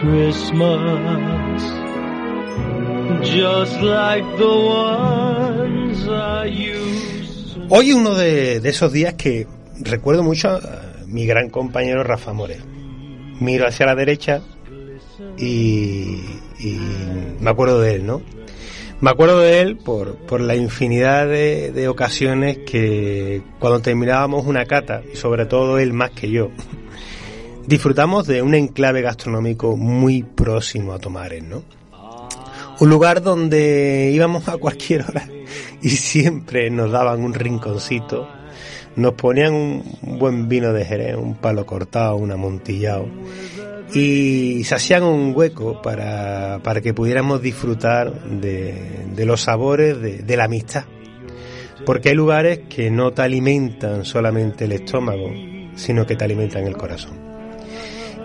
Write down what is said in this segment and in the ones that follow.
Christmas, just like the ones I used to Hoy uno de, de esos días que recuerdo mucho a mi gran compañero Rafa More. Miro hacia la derecha y, y me acuerdo de él, ¿no? Me acuerdo de él por, por la infinidad de, de ocasiones que cuando terminábamos una cata, sobre todo él más que yo, disfrutamos de un enclave gastronómico muy próximo a Tomares, ¿no? Un lugar donde íbamos a cualquier hora y siempre nos daban un rinconcito, nos ponían un buen vino de Jerez, un palo cortado, un amontillado y se hacían un hueco para, para que pudiéramos disfrutar de, de los sabores de, de la amistad. Porque hay lugares que no te alimentan solamente el estómago, sino que te alimentan el corazón.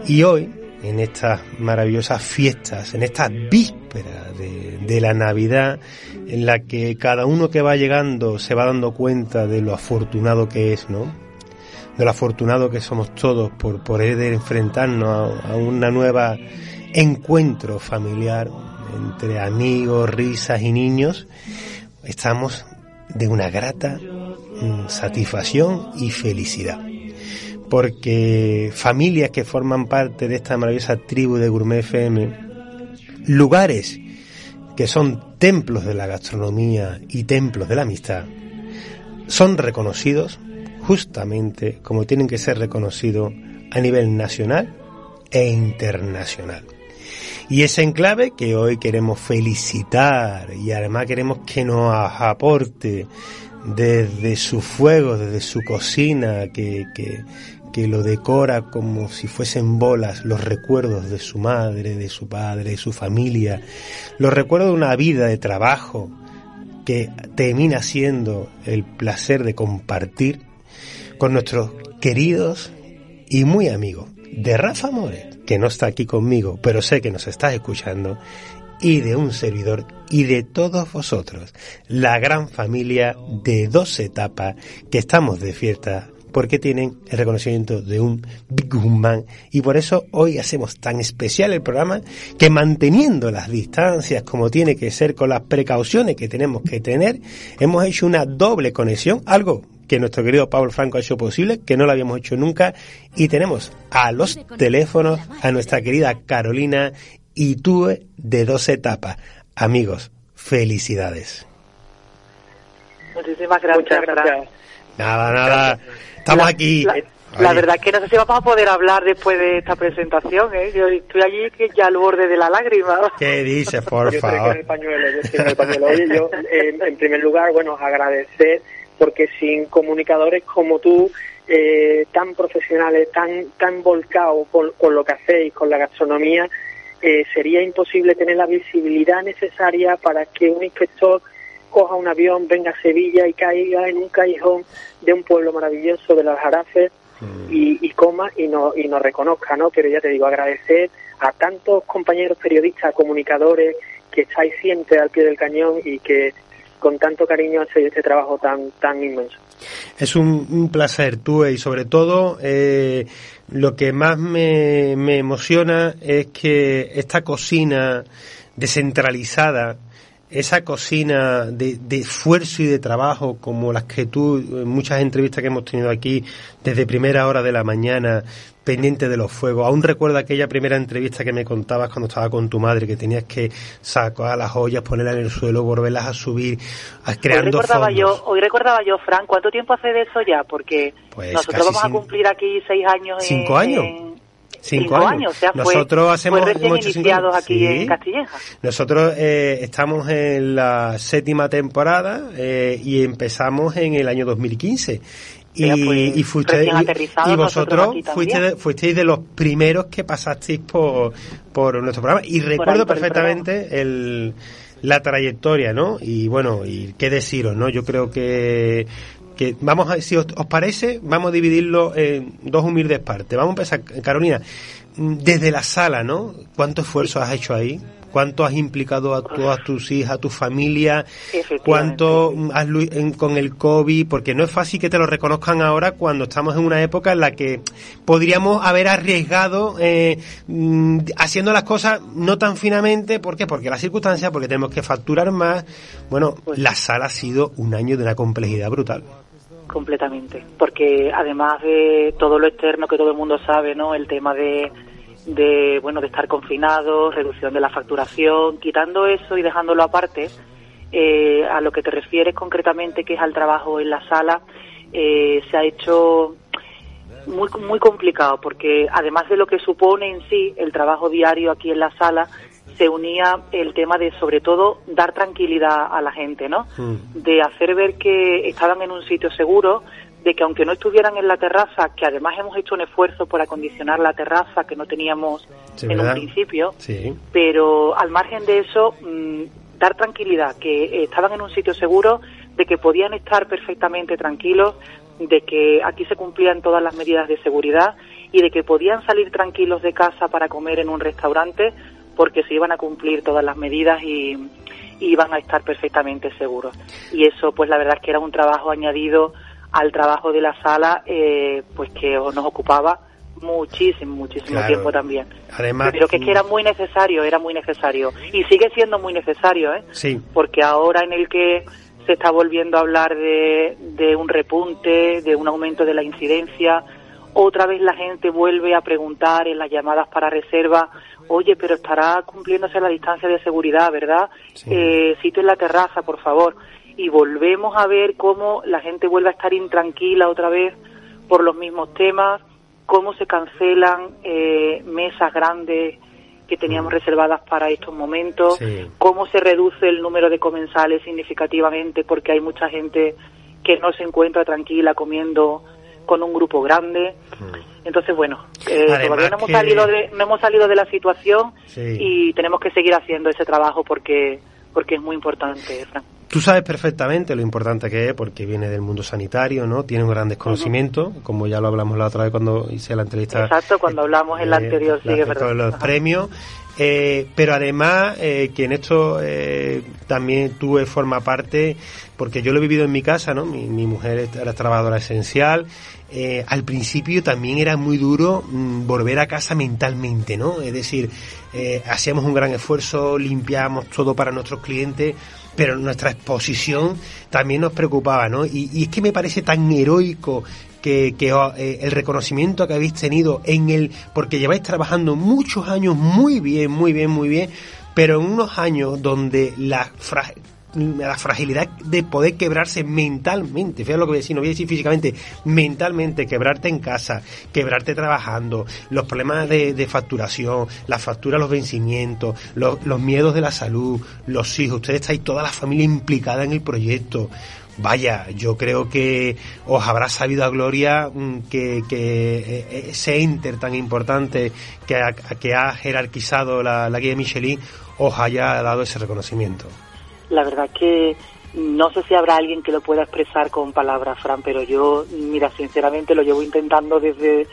Y hoy, en estas maravillosas fiestas, en estas vísperas de, la Navidad, en la que cada uno que va llegando se va dando cuenta de lo afortunado que es, ¿no? De lo afortunado que somos todos por poder enfrentarnos a, a una nueva encuentro familiar entre amigos, risas y niños, estamos de una grata satisfacción y felicidad porque familias que forman parte de esta maravillosa tribu de Gourmet FM, lugares que son templos de la gastronomía y templos de la amistad, son reconocidos justamente como tienen que ser reconocidos a nivel nacional e internacional. Y ese enclave que hoy queremos felicitar y además queremos que nos aporte desde su fuego, desde su cocina, que, que, que lo decora como si fuesen bolas, los recuerdos de su madre, de su padre, de su familia, los recuerdos de una vida de trabajo que termina siendo el placer de compartir con nuestros queridos y muy amigos de Rafa More, que no está aquí conmigo, pero sé que nos está escuchando, y de un servidor y de todos vosotros, la gran familia de dos etapas que estamos de fiesta porque tienen el reconocimiento de un Big Man y por eso hoy hacemos tan especial el programa que manteniendo las distancias como tiene que ser con las precauciones que tenemos que tener, hemos hecho una doble conexión, algo que nuestro querido Pablo Franco ha hecho posible, que no lo habíamos hecho nunca, y tenemos a los teléfonos a nuestra querida Carolina y tuve de dos etapas. Amigos, felicidades. Muchísimas gracias. Muchas gracias. Nada, nada. Estamos La- aquí. La, la verdad es que no sé si vamos a poder hablar después de esta presentación, ¿eh? Yo estoy allí que ya al borde de la lágrima. ¿Qué dices, por yo estoy con favor? el pañuelo, yo estoy con el pañuelo. Oye, yo, eh, en primer lugar, bueno, agradecer, porque sin comunicadores como tú, eh, tan profesionales, tan, tan volcados con, con lo que hacéis, con la gastronomía, eh, sería imposible tener la visibilidad necesaria para que un inspector coja un avión, venga a Sevilla y caiga en un callejón de un pueblo maravilloso de las Jarafes y, y coma y nos y nos reconozca, ¿no? Pero ya te digo, agradecer a tantos compañeros periodistas, comunicadores que estáis siempre al pie del cañón y que con tanto cariño hacéis este trabajo tan tan inmenso. Es un, un placer, tú, y sobre todo eh, lo que más me, me emociona es que esta cocina descentralizada, esa cocina de, de esfuerzo y de trabajo como las que tú, en muchas entrevistas que hemos tenido aquí, desde primera hora de la mañana, pendiente de los fuegos. Aún recuerdo aquella primera entrevista que me contabas cuando estaba con tu madre, que tenías que sacar las ollas, ponerlas en el suelo, volverlas a subir, a- Hoy creando recordaba fondos. yo, hoy recordaba yo, Fran, ¿cuánto tiempo hace de eso ya? Porque Pues nosotros casi vamos a cumplir aquí seis años. en- ¿Cinco años? en- Cinco, años. o sea, fue, Nosotros hacemos fue hecho cinco iniciados años. aquí Sí. en Castilleja. Nosotros eh, estamos en la séptima temporada eh, y empezamos en el año 2015. Y, pues, y, fuiste- y- y vosotros fuiste fuisteis de los primeros que pasasteis por, por nuestro programa. Y recuerdo ahí, por el perfectamente el, la trayectoria, ¿no? Y bueno, y qué deciros, ¿no? Yo creo que, que vamos a, si os, os parece, vamos a dividirlo en dos humildes partes. Vamos a empezar, Carolina, desde la sala, ¿no? ¿Cuánto esfuerzo has hecho ahí? cuánto has implicado a todas tus hijas, a tu familia, cuánto has con el COVID, porque no es fácil que te lo reconozcan ahora cuando estamos en una época en la que podríamos haber arriesgado eh, mm, haciendo las cosas no tan finamente, ¿por qué? Porque las circunstancias, porque tenemos que facturar más. Bueno, pues la sala ha sido un año de una complejidad brutal completamente. Porque además de todo lo externo que todo el mundo sabe no el tema de de bueno de estar confinados, reducción de la facturación, quitando eso y dejándolo aparte, eh, a lo que te refieres concretamente, que es al trabajo en la sala, eh, se ha hecho muy muy complicado porque además de lo que supone en sí el trabajo diario aquí en la sala se unía el tema de sobre todo dar tranquilidad a la gente, ¿no? Mm. De hacer ver que estaban en un sitio seguro, de que aunque no estuvieran en la terraza, que además hemos hecho un esfuerzo por acondicionar la terraza que no teníamos en un principio, pero al margen de eso, mm, dar tranquilidad, que eh, estaban en un sitio seguro, de que podían estar perfectamente tranquilos, de que aquí se cumplían todas las medidas de seguridad y de que podían salir tranquilos de casa para comer en un restaurante porque se iban a cumplir todas las medidas y, y iban a estar perfectamente seguros. Y eso, pues la verdad es que era un trabajo añadido al trabajo de la sala, eh, pues que nos ocupaba muchísimo, muchísimo tiempo también. Además, pero que es que era muy necesario, era muy necesario y sigue siendo muy necesario, ¿eh? Sí. Porque ahora en el que se está volviendo a hablar de, de un repunte, de un aumento de la incidencia, otra vez la gente vuelve a preguntar en las llamadas para reserva, oye, pero estará cumpliéndose la distancia de seguridad, ¿verdad? Eh, sitio en la terraza, por favor y volvemos a ver cómo la gente vuelve a estar intranquila otra vez por los mismos temas, cómo se cancelan eh, mesas grandes que teníamos mm. reservadas para estos momentos, cómo se reduce el número de comensales significativamente porque hay mucha gente que no se encuentra tranquila comiendo con un grupo grande. Mm. Entonces, bueno, eh, todavía no hemos, salido de, no hemos salido de la situación y tenemos que seguir haciendo ese trabajo porque, porque es muy importante, Frank. Tú sabes perfectamente lo importante que es porque viene del mundo sanitario, ¿no? Tiene un gran desconocimiento, como ya lo hablamos la otra vez cuando hice la entrevista. Exacto, cuando hablamos en la anterior, sí, es verdad. los premios. Eh, pero además eh, que en esto eh, también tuve forma parte, porque yo lo he vivido en mi casa, ¿no? Mi, mi mujer era trabajadora esencial. Eh, al principio también era muy duro mm, volver a casa mentalmente, ¿no? Es decir, eh, hacíamos un gran esfuerzo, limpiábamos todo para nuestros clientes pero nuestra exposición también nos preocupaba, ¿no? Y, es que me parece tan heroico que, oh, eh, el reconocimiento que habéis tenido en el, porque lleváis trabajando muchos años muy bien, muy bien, muy bien, pero en unos años donde la, la fragilidad de poder quebrarse mentalmente, fíjate lo que voy a decir, no voy a decir físicamente, mentalmente, quebrarte en casa, quebrarte trabajando, los problemas de, facturación, la factura, los vencimientos, los, los, miedos de la salud, los hijos, ustedes estáis toda la familia implicada en el proyecto. Vaya, yo creo que os habrá sabido a gloria mm, que, que eh, ese enter tan importante que ha, que ha jerarquizado la, la guía Michelin os haya dado ese reconocimiento la verdad que no sé si habrá alguien que lo pueda expresar con palabras, Fran, pero yo, mira, sinceramente lo llevo intentando desde,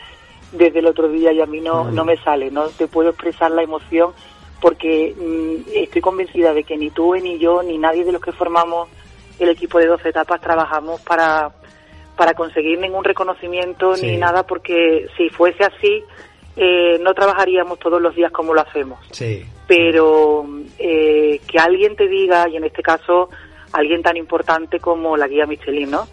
desde el otro día y a mí no, mm. no me sale, no te puedo expresar la emoción porque mm, estoy convencida de que ni tú, ni yo, ni nadie de los que formamos el equipo de 12 etapas trabajamos para, para conseguir ningún reconocimiento ni nada, porque si fuese así, eh, no trabajaríamos todos los días como lo hacemos. Sí. Pero eh, que alguien te diga, y en este caso alguien tan importante como la guía Michelin, ¿no?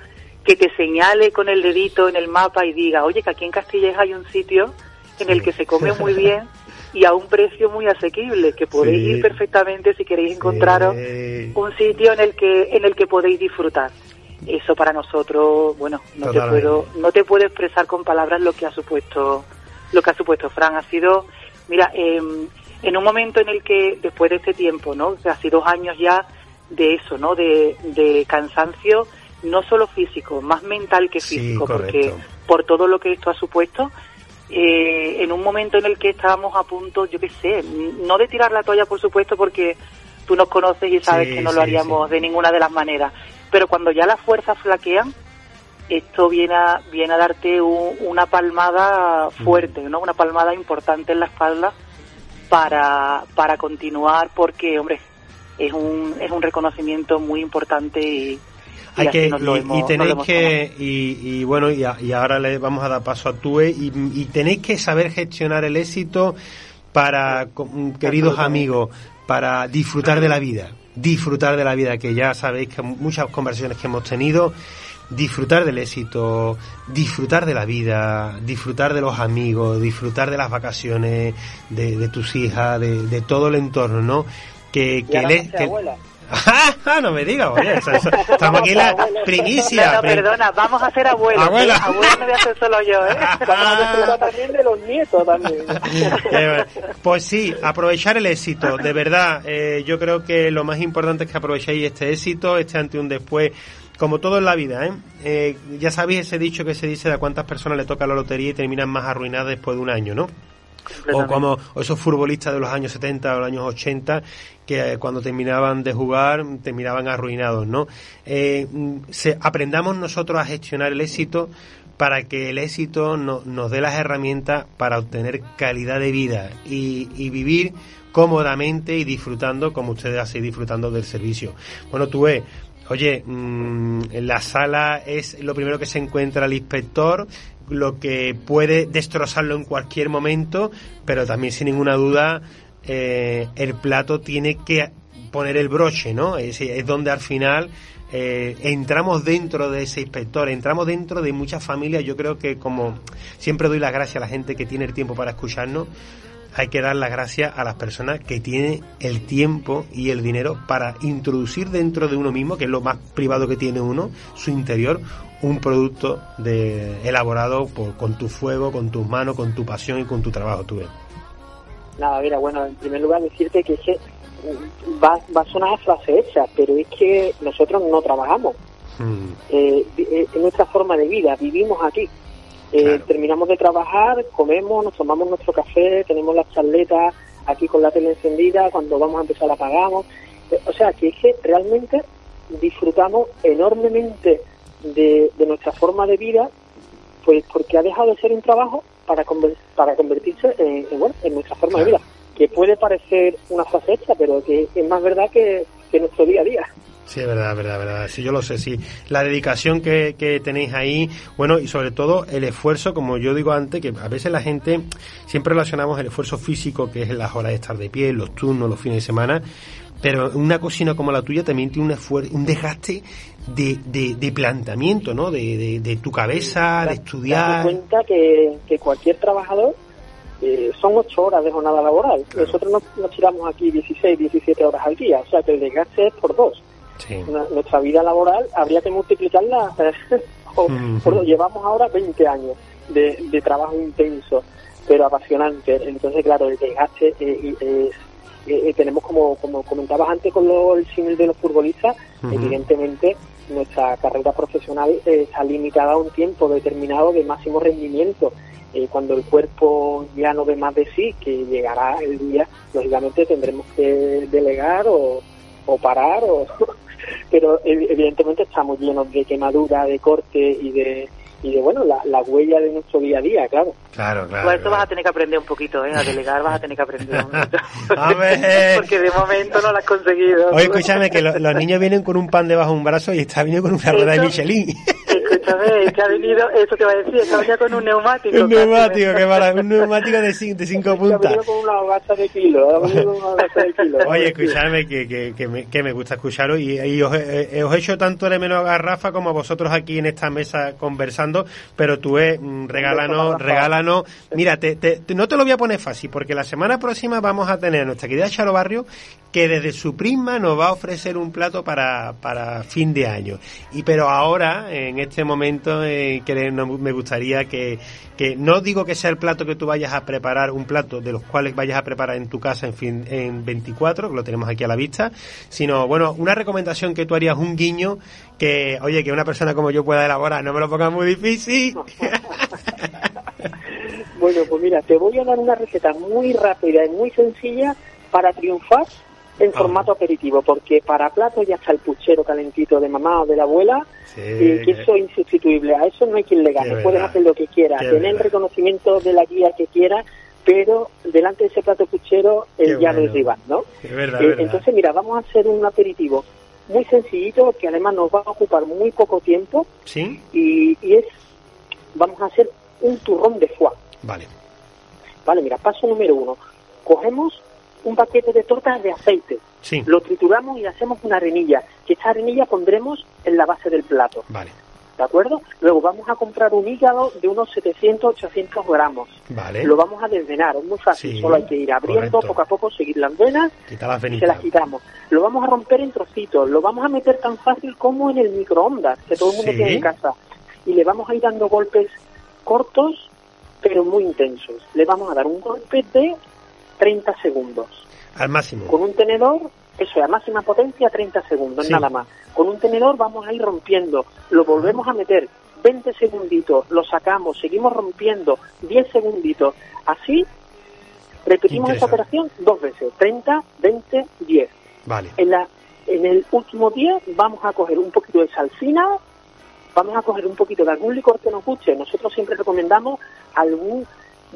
Que te señale con el dedito en el mapa y diga, oye, que aquí en Castilleja hay un sitio en el que se come muy bien y a un precio muy asequible, que podéis ir perfectamente si queréis encontraros un sitio en el que en el que podéis disfrutar. Eso para nosotros, bueno, no te puedo no te puedo expresar con palabras lo que ha supuesto lo que ha supuesto Fran. Ha sido, mira, eh, en un momento en el que después de este tiempo, ¿no? Casi dos años ya de eso, ¿no? De, de cansancio, no solo físico, más mental que físico, porque por todo lo que esto ha supuesto, eh, en un momento en el que estábamos a punto, yo qué sé, no de tirar la toalla, por supuesto, porque tú nos conoces y sabes que no lo haríamos de ninguna de las maneras, pero cuando ya las fuerzas flaquean, esto viene a, viene a darte una palmada fuerte, ¿no? Una palmada importante en la espalda para, para continuar porque, hombre, es un, es un reconocimiento muy importante y, hay que y, tenéis que y, bueno y, ahora le vamos a dar paso a Tue y, y tenéis que saber gestionar el éxito para queridos amigos para disfrutar de la vida disfrutar de la vida que ya sabéis que muchas conversaciones que hemos tenido disfrutar del éxito, disfrutar de la vida, disfrutar de los amigos, disfrutar de las vacaciones, de, tus hijas, de, todo el entorno, ¿no? Que, que, le, que, Ah, no me digas, oye, estamos aquí en la primicia. No, perdona, vamos a ser abuelos. Abuela. ¿eh? Abuela no voy a ser solo yo, ¿eh? también de los nietos también. Eh, pues sí, aprovechar el éxito, de verdad. Eh, yo creo que lo más importante es que aprovechéis este éxito, este ante un después como todo en la vida, ¿eh? ¿eh? ya sabéis ese dicho que se dice de a cuántas personas le toca la lotería y terminan más arruinadas después de un año, ¿no? O como esos futbolistas de los años 70 o los años 80 que eh, cuando terminaban de jugar terminaban arruinados, ¿no? Eh, se, aprendamos nosotros a gestionar el éxito para que el éxito nos dé las herramientas para obtener calidad de vida y, y vivir cómodamente y disfrutando como ustedes así disfrutando del servicio. Bueno, tú ves, oye, mm, en la sala es lo primero que se encuentra el inspector, lo que puede destrozarlo en cualquier momento, pero también sin ninguna duda eh, el plato tiene que poner el broche, ¿no? Es, es donde al final eh, entramos dentro de ese inspector, entramos dentro de muchas familias. Yo creo que como siempre doy las gracias a la gente que tiene el tiempo para escucharnos, hay que dar las gracias a las personas que tienen el tiempo y el dinero para introducir dentro de uno mismo, que es lo más privado que tiene uno, su interior, un producto de, elaborado por, con tu fuego, con tus manos, con tu pasión y con tu trabajo. Tú ves. Nada, mira, bueno, en primer lugar decirte que, es que va, va a sonar a frase hecha, pero es que nosotros no trabajamos. Hmm. Eh, eh, es nuestra forma de vida, vivimos aquí. Eh, terminamos de trabajar, comemos, nos tomamos nuestro café, tenemos las charletas aquí con la tele encendida, cuando vamos a empezar apagamos. o sea, que es que realmente disfrutamos enormemente de, nuestra forma de vida, pues porque ha dejado de ser un trabajo para, para convertirse en, bueno, en nuestra forma de vida, que puede parecer una frase hecha, pero que es más verdad que, que nuestro día a día. Sí, es verdad, verdad, verdad. Sí, yo lo sé, sí. La dedicación que, que, tenéis ahí, bueno, y sobre todo el esfuerzo, como yo digo antes, que a veces la gente siempre relacionamos el esfuerzo físico, que es las horas de estar de pie, los turnos, los fines de semana, pero una cocina como la tuya también tiene un un desgaste de, de, de planteamiento, ¿no? De, de, tu cabeza, de estudiar. Te cuenta que, que cualquier trabajador eh, son ocho horas de jornada laboral. Nosotros nos, tiramos aquí 16, 17 horas al día, o sea que el desgaste es por dos. Nuestra vida laboral habría que multiplicarla, por, llevamos ahora 20 años de, de trabajo intenso, pero apasionante. Entonces, claro, el desgaste eh, es eh, tenemos como, como comentabas antes con el símil de los futbolistas, evidentemente nuestra carrera profesional eh, está limitada a un tiempo determinado de máximo rendimiento. Eh, cuando el cuerpo ya no ve más de sí, que llegará el día, lógicamente tendremos que delegar o, o parar, o, pero evidentemente estamos llenos de quemadura, de corte y de y de bueno la, la, huella de nuestro día a día, claro. Claro, claro. Pues esto vas a tener que aprender un poquito, ¿eh? A delegar vas a tener que aprender un poquito. Porque de momento no lo has conseguido. Oye, escúchame, que los niños vienen con un pan debajo de un brazo y está viniendo con una rueda de Michelin. Escúchame, que ha venido, eso te va a decir, ha venido con un neumático. Un neumático, qué maravilla, un neumático de, cinco, de cinco puntas. con una de kilo, de kilo. Oye, escúchame, que, que, que, me, que me gusta escucharos y, y os, eh, os he hecho tanto de menos a Rafa como a vosotros aquí en esta mesa conversando, pero tú, eh, mm, regálanos, regálanos. Mira, te, te, no te lo voy a poner fácil, porque la semana próxima vamos a tener nuestra querida Charo Barrio, que desde su prisma nos va a ofrecer un plato para, para fin de año. Y pero ahora, en este momento, eh, que me gustaría que, que no digo que sea el plato que tú vayas a preparar, un plato de los cuales vayas a preparar en tu casa en, fin, en 24, que lo tenemos aquí a la vista, sino, bueno, una recomendación que tú harías, un guiño, que, oye, que una persona como yo pueda elaborar, no me lo pongas muy difícil. bueno, pues mira, te voy a dar una receta muy rápida y muy sencilla para triunfar en ah. formato aperitivo, porque para plato ya está el puchero calentito de mamá o de la abuela, y que eso es insustituible, a eso no hay quien le gane, puedes hacer lo que quieras, tener el reconocimiento de la guía que quieras, pero delante de ese plato puchero el ya no es rival, ¿no? Verdad, Eh, verdad. entonces, mira, vamos a hacer un aperitivo muy sencillito que además nos va a ocupar muy poco tiempo ¿Sí? y, y es, vamos a hacer un turrón de foie. Vale. Vale, mira, paso número uno. Cogemos un paquete de tortas de aceite, Sí. lo trituramos y hacemos una arenilla, que esta arenilla pondremos en la base del plato, Vale. ¿de acuerdo? Luego vamos a comprar un hígado de unos 700-800 gramos. Vale. Lo vamos a desvenar, es muy fácil, Sí, solo hay que ir abriendo correcto. poco a poco, seguir las venas Quita las y se las quitamos. Lo vamos a romper en trocitos, lo vamos a meter tan fácil como en el microondas, que todo el mundo Sí. tiene en casa. Y le vamos a ir dando golpes cortos, pero muy intensos. Le vamos a dar un golpe de 30 segundos. Al máximo. Con un tenedor, eso es, a máxima potencia, 30 segundos, Sí. nada más. Con un tenedor vamos a ir rompiendo, lo volvemos a meter 20 segunditos, lo sacamos, seguimos rompiendo 10 segunditos. Así, repetimos esa Interesante. operación dos veces, 30, 20, 10. Vale. En, la, en el último día vamos a coger un poquito de salsina, vamos a coger un poquito de algún licor que nos guste. Nosotros siempre recomendamos algún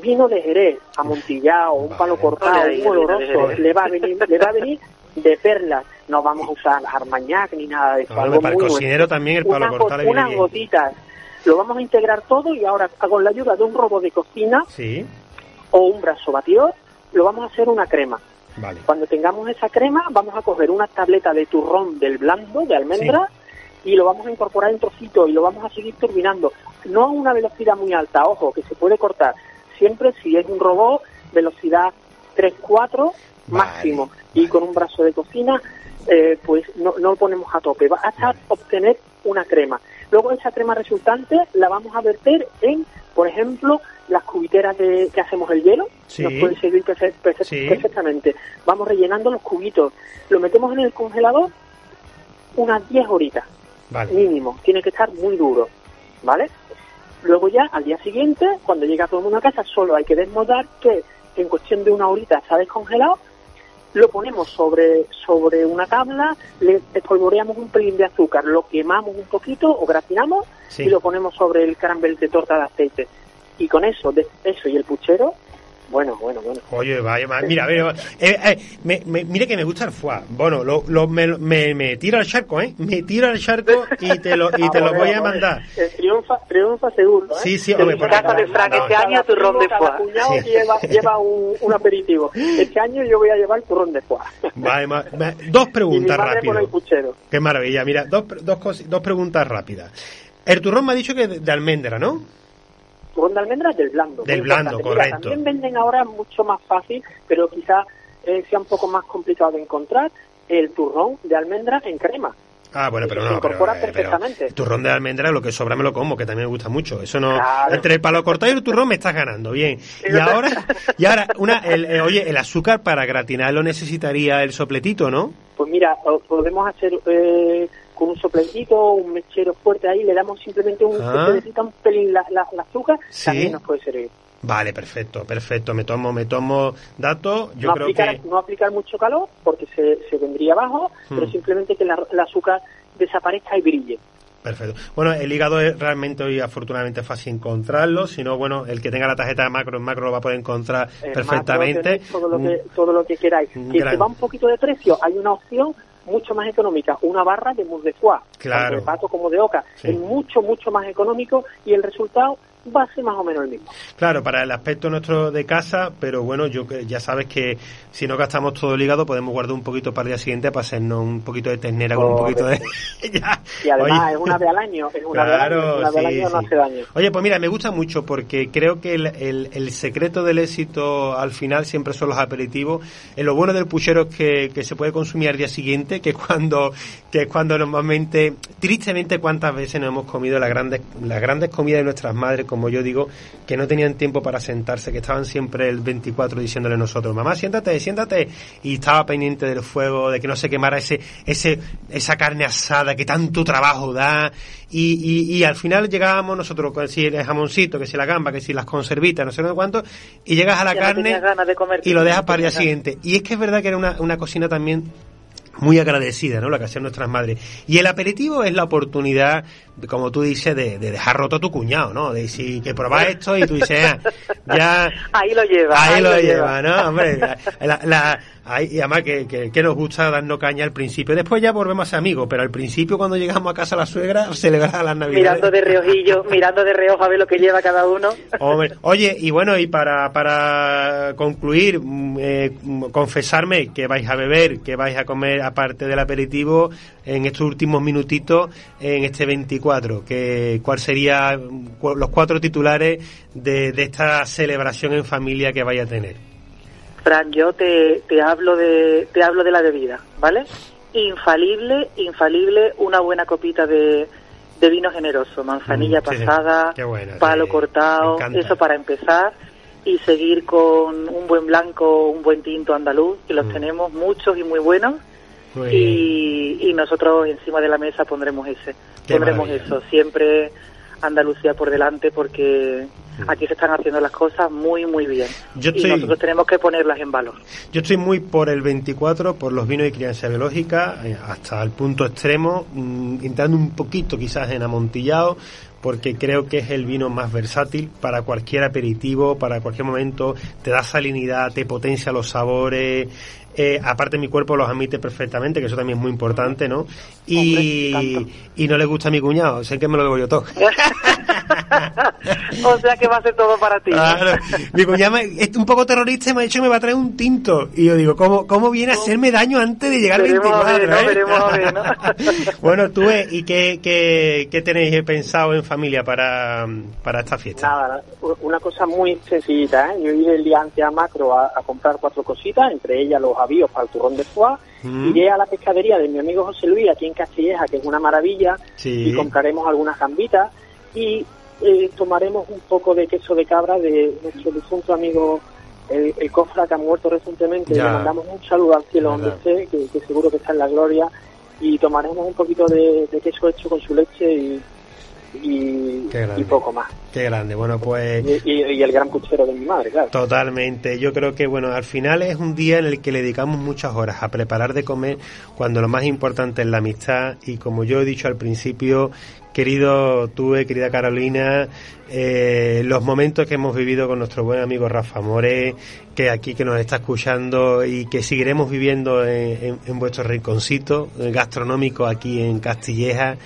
vino de Jerez, amontillado, un palo cortado, un oloroso. Le va a venir, le va a venir de perlas. No vamos a usar armañac ni nada de eso. No, algo para el muy cocinero nuestro. también el palo Unas cortado Unas bien. gotitas. Lo vamos a integrar todo y ahora con la ayuda de un robo de cocina Sí. o un brazo batidor, lo vamos a hacer una crema. Vale. Cuando tengamos esa crema, vamos a coger una tableta de turrón del blando, de almendra, y lo vamos a incorporar en trocitos y lo vamos a seguir turbinando. No a una velocidad muy alta, ojo, que se puede cortar. Siempre si es un robot, velocidad 3-4 Vale, máximo. vale. Y con un brazo de cocina, eh, pues no, no lo ponemos a tope, va hasta Vale. obtener una crema. Luego esa crema resultante la vamos a verter en, por ejemplo, las cubiteras de, que hacemos el hielo. Sí. Nos puede servir Sí. perfectamente. Vamos rellenando los cubitos. Lo metemos en el congelador unas 10 horitas mínimo. Tiene que estar muy duro. ¿Vale? Luego ya, al día siguiente, cuando llega todo el mundo a casa, solo hay que desmoldar que en cuestión de una horita está descongelado, lo ponemos sobre, sobre una tabla, le espolvoreamos un pelín de azúcar, lo quemamos un poquito o gratinamos Sí. y lo ponemos sobre el caramel de torta de aceite. Y con eso, de, eso y el puchero, bueno, bueno, bueno. Oye, vaya, mira, mira, eh, eh, me, me- mire que me gusta el foie. Bueno, lo, lo- me, me, me tiro al charco, ¿eh? Me tiro al charco y te lo, y te lo voy a mandar. eh, Triunfa, triunfa seguro, ¿eh? Sí, sí, hombre, en casa de Frank este año turrón de foie. cuñado Sí. lleva, lleva un, un aperitivo. Este año yo voy a llevar turrón de foie. Vale, ma- ma- dos preguntas rápidas. Qué maravilla. Mira, dos, dos, cos- dos preguntas rápidas. El turrón me ha dicho que de, de almendra, ¿no? Turrón de almendras del blando. Del blando. Mira, correcto. también venden ahora mucho más fácil, pero quizás eh, sea un poco más complicado de encontrar, el turrón de almendras en crema. Ah, bueno, pero no, pero, eh, pero perfectamente. el turrón de almendra, lo que sobra me lo como, que también me gusta mucho. Eso no, Claro. entre el palo cortado y el turrón me estás ganando, bien. Y ahora, y ahora, una, el, eh, oye, el azúcar para gratinarlo necesitaría el sopletito, ¿no? Pues mira, podemos hacer eh, con un sopletito, un mechero fuerte ahí, le damos simplemente un, Ah. necesita un pelín la, la- la azúcar, Sí. también nos puede servir. Vale, perfecto, perfecto. Me tomo, me tomo datos. Yo no, creo aplicar, que no aplicar mucho calor porque se, se vendría abajo, pero Hmm. simplemente que la- el azúcar desaparezca y brille. Perfecto. Bueno, el hígado es realmente hoy afortunadamente fácil encontrarlo. Si no, bueno, el que tenga la tarjeta de macro en macro lo va a poder encontrar perfectamente. macro, todo lo Mm, que todo lo que queráis. gran- se va un poquito de precio, hay una opción mucho más económica, una barra de mousse de foie, Claro. tanto de pato como de oca, Sí. es mucho mucho más económico y el resultado va a ser más o menos el mismo. Claro, para el aspecto nuestro de casa, pero bueno, yo ya sabes que si no gastamos todo el hígado, podemos guardar un poquito para el día siguiente para hacernos un poquito de ternera con un poquito de. Ya. Y además Oye. es una vez al año, es una vez al año, Claro, una vez al sí, año no sí. hace daño. Oye, pues mira, me gusta mucho porque creo que el, el- el secreto del éxito al final siempre son los aperitivos. Eh, lo bueno del puchero es que, que se puede consumir al día siguiente, que es cuando, que es cuando normalmente, tristemente, cuántas veces nos hemos comido las grandes, las grandes comidas de nuestras madres, como yo digo, que no tenían tiempo para sentarse, que estaban siempre el 24 diciéndole a nosotros, mamá, siéntate, siéntate, y estaba pendiente del fuego, de que no se quemara ese, ese, esa carne asada que tanto trabajo da, y, y, y al final llegábamos nosotros con si el jamoncito, que si la gamba, que si las conservitas, no sé cuánto, y llegas a la Ya carne de y lo dejas no para el día siguiente. Y es que es verdad que era una, una cocina también muy agradecida, ¿no? La que hacían nuestras madres. Y el aperitivo es la oportunidad, como tú dices, de, de dejar roto a tu cuñado, ¿no? De decir que pruebas esto y tú dices, ah, ya... Ahí lo lleva. Ahí, lo, lleva, ¿no? Hombre, la, la, y además que, que, nos gusta darnos caña al principio. Después ya volvemos a amigos, pero al principio cuando llegamos a casa a la suegra, celebrar las navidades. Mirando de reojillo, mirando de reojo a ver lo que lleva cada uno. oye, y bueno, y para, para concluir, mm, eh, confesarme que vais a beber, que vais a comer aparte del aperitivo en estos últimos minutitos, en este 24, que cuál sería los cuatro titulares de, de esta celebración en familia que vais a tener. Fran, yo te, te, hablo de, te hablo de la bebida, ¿vale? Infalible, infalible, una buena copita de, de vino generoso, manzanilla mm, pasada, palo cortado, eso para empezar y seguir con un buen blanco, un buen tinto andaluz, que los mm. tenemos muchos y muy buenos. y, y, nosotros encima de la mesa pondremos ese, pondremos eso, siempre Andalucía por delante porque aquí se están haciendo las cosas muy, muy bien. y nosotros tenemos que ponerlas en valor. Yo estoy muy por el 24, por los vinos de crianza biológica, eh, hasta el punto extremo, mm, entrando un poquito quizás en amontillado, porque creo que es el vino más versátil para cualquier aperitivo, para cualquier momento, te da salinidad, te potencia los sabores, eh, aparte mi cuerpo los admite perfectamente, que eso también es muy importante, ¿no? Y, y no le gusta a mi cuñado, sé que me lo debo yo todo. o sea que va a ser todo para ti. Mi cuñado es un poco terrorista y me ha dicho que me va a traer un tinto. Y yo digo, ¿cómo, cómo viene a hacerme daño antes de llegar al 24? Eh? bueno, tú, eh, ¿y qué, qué, qué, tenéis pensado en familia para, para esta fiesta? Nada, una cosa muy sencillita. ¿eh? Yo iré el día antes a Macro a, comprar cuatro cositas, entre ellas los avíos para el turrón de foie. Mm. Iré a la pescadería de mi amigo José Luis aquí en Castilleja, que es una maravilla, y compraremos algunas gambitas y eh, tomaremos un poco de queso de cabra de nuestro difunto amigo el, el cofra que ha muerto recientemente. Le mandamos un saludo al cielo donde esté, que, seguro que está en la gloria. Y tomaremos un poquito de, queso hecho con su leche y, y, poco más. Qué grande, bueno pues... Y, el gran cuchero de mi madre, claro. Totalmente, yo creo que bueno, al final es un día en el que le dedicamos muchas horas a preparar de comer cuando lo más importante es la amistad y como yo he dicho al principio, querido Tuve, querida Carolina, eh, los momentos que hemos vivido con nuestro buen amigo Rafa More, que aquí que nos está escuchando y que seguiremos viviendo en, vuestro rinconcito gastronómico aquí en Castilleja,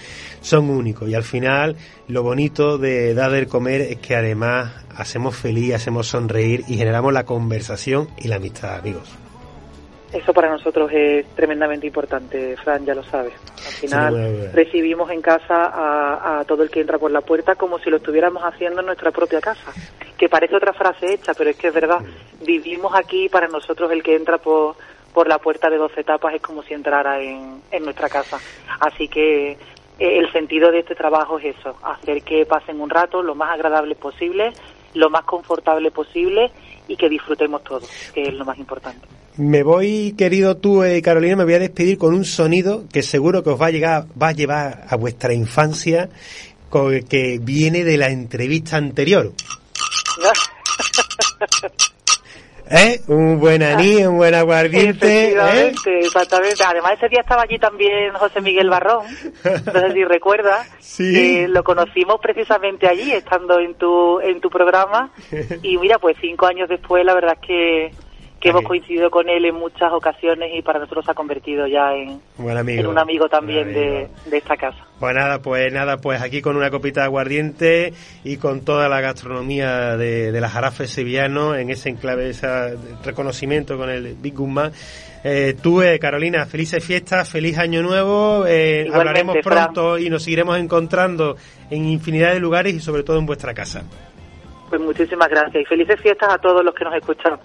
son únicos. Y al final, lo bonito de dar de comer es que además hacemos feliz, hacemos sonreír y generamos la conversación y la amistad, amigos. Eso para nosotros es tremendamente importante, Fran, ya lo sabes. Al final recibimos en casa a, todo el que entra por la puerta como si lo estuviéramos haciendo en nuestra propia casa. Que parece otra frase hecha, pero es que es verdad. Vivimos aquí para nosotros el que entra por, por la puerta de dos etapas es como si entrara en, en nuestra casa. Así que eh, el sentido de este trabajo es eso, hacer que pasen un rato lo más agradable posible, lo más confortable posible y que disfrutemos todos, que es lo más importante. Me voy, querido tú, eh, Carolina, me voy a despedir con un sonido que seguro que os va a llegar, va a llevar a vuestra infancia, que viene de la entrevista anterior. ¿Eh? Un buen anís, un buen aguardiente. ¿eh? Exactamente, Además, ese día estaba allí también José Miguel Barrón. No sé si recuerdas. Sí. lo conocimos precisamente allí, estando en tu, en tu programa. Y mira, pues cinco años después, la verdad es que que hemos coincidido con él en muchas ocasiones y para nosotros ha convertido ya en, un amigo también De, esta casa. Pues nada, pues nada, pues aquí con una copita de aguardiente y con toda la gastronomía de, de las jarafes sevillanos en ese enclave, ese reconocimiento con el Big Guzmán. Eh, tú, eh, Carolina, felices fiestas, feliz año nuevo. Eh, hablaremos pronto y nos seguiremos encontrando en infinidad de lugares y sobre todo en vuestra casa. Pues muchísimas gracias y felices fiestas a todos los que nos escuchan.